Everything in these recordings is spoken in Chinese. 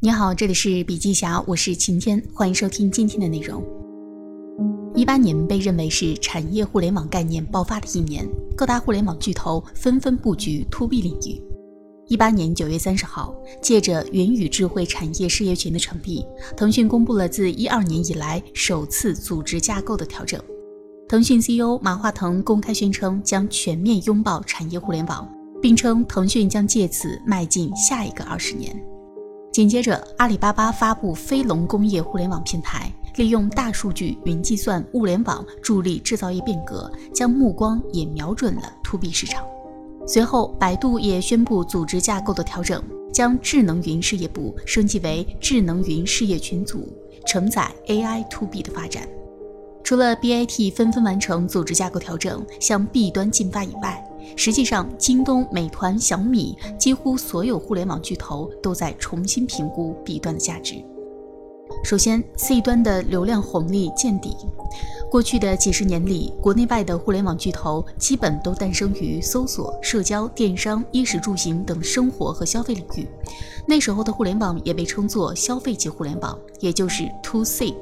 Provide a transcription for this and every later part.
你好，这里是笔记侠，我是晴天，欢迎收听今天的内容。一八年被认为是产业互联网概念爆发的一年，各大互联网巨头纷纷布局 To B 领域。一八年九月三十号，借着元宇智慧产业事业群的成立，腾讯公布了自一二年以来首次组织架构的调整。腾讯 CEO 马化腾公开宣称将全面拥抱产业互联网，并称腾讯将借此迈进下一个二十年。紧接着，阿里巴巴发布飞龙工业互联网平台，利用大数据、云计算、物联网助力制造业变革，将目光也瞄准了 To B 市场。随后，百度也宣布组织架构的调整，将智能云事业部升级为智能云事业群组，承载 AI To B 的发展。除了 BAT 纷纷完成组织架构调整，向 B 端进发以外，实际上，京东、美团、小米几乎所有互联网巨头都在重新评估 B 端的价值。首先，C 端的流量红利见底。过去的几十年里，国内外的互联网巨头基本都诞生于搜索、社交、电商、衣食住行等生活和消费领域。那时候的互联网也被称作消费级互联网，也就是 To C。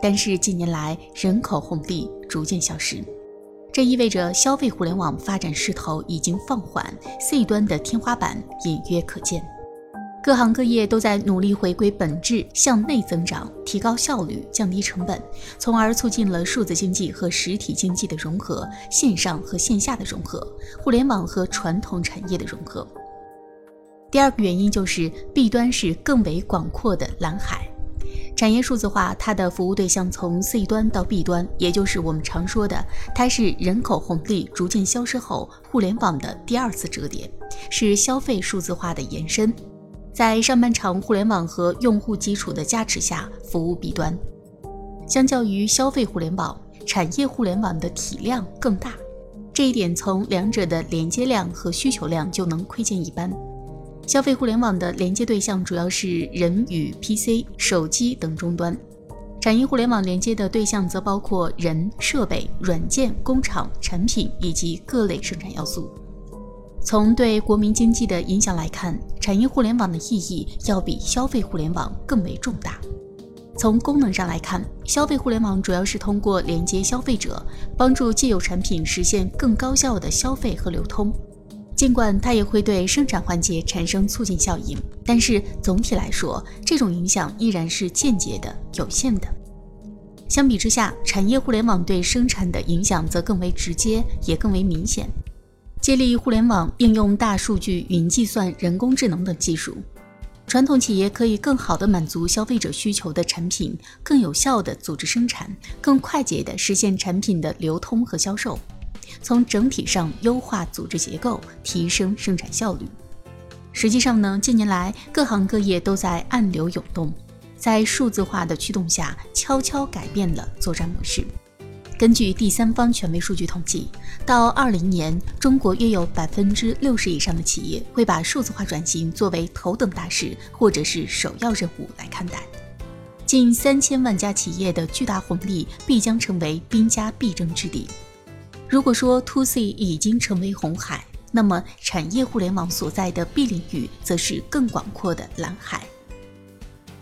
但是近年来，人口红利逐渐消失。这意味着消费互联网发展势头已经放缓，C 端的天花板隐约可见。各行各业都在努力回归本质，向内增长，提高效率，降低成本，从而促进了数字经济和实体经济的融合，线上和线下的融合，互联网和传统产业的融合。第二个原因就是 B 端是更为广阔的蓝海。产业数字化，它的服务对象从 C 端到 B 端，也就是我们常说的，它是人口红利逐渐消失后互联网的第二次折叠，是消费数字化的延伸。在上半场互联网和用户基础的加持下，服务 B 端。相较于消费互联网，产业互联网的体量更大，这一点从两者的连接量和需求量就能窥见一斑。消费互联网的连接对象主要是人与 PC、手机等终端，产业互联网连接的对象则包括人、设备、软件、工厂、产品以及各类生产要素。从对国民经济的影响来看，产业互联网的意义要比消费互联网更为重大。从功能上来看，消费互联网主要是通过连接消费者，帮助既有产品实现更高效的消费和流通。尽管它也会对生产环节产生促进效应，但是总体来说，这种影响依然是间接的、有限的。相比之下，产业互联网对生产的影响则更为直接，也更为明显。借力互联网应用大数据、云计算、人工智能等技术，传统企业可以更好地满足消费者需求的产品，更有效地组织生产，更快捷地实现产品的流通和销售。从整体上优化组织结构，提升生产效率。实际上呢，近年来各行各业都在暗流涌动，在数字化的驱动下，悄悄改变了作战模式。根据第三方权威数据统计，到二零年，中国约有百分之六十以上的企业会把数字化转型作为头等大事或者是首要任务来看待。近三千万家企业的巨大红利必将成为兵家必争之地。如果说 To C 已经成为红海，那么产业互联网所在的 B 领域则是更广阔的蓝海。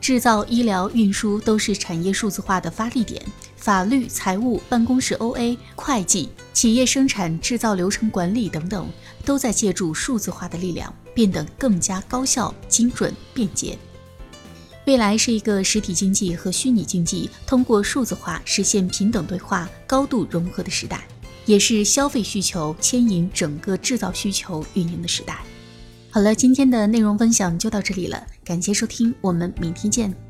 制造、医疗、运输都是产业数字化的发力点，法律、财务、办公室 OA、会计、企业生产制造流程管理等等，都在借助数字化的力量变得更加高效、精准、便捷。未来是一个实体经济和虚拟经济通过数字化实现平等对话、高度融合的时代。也是消费需求牵引整个制造需求运营的时代。好了，今天的内容分享就到这里了，感谢收听，我们明天见。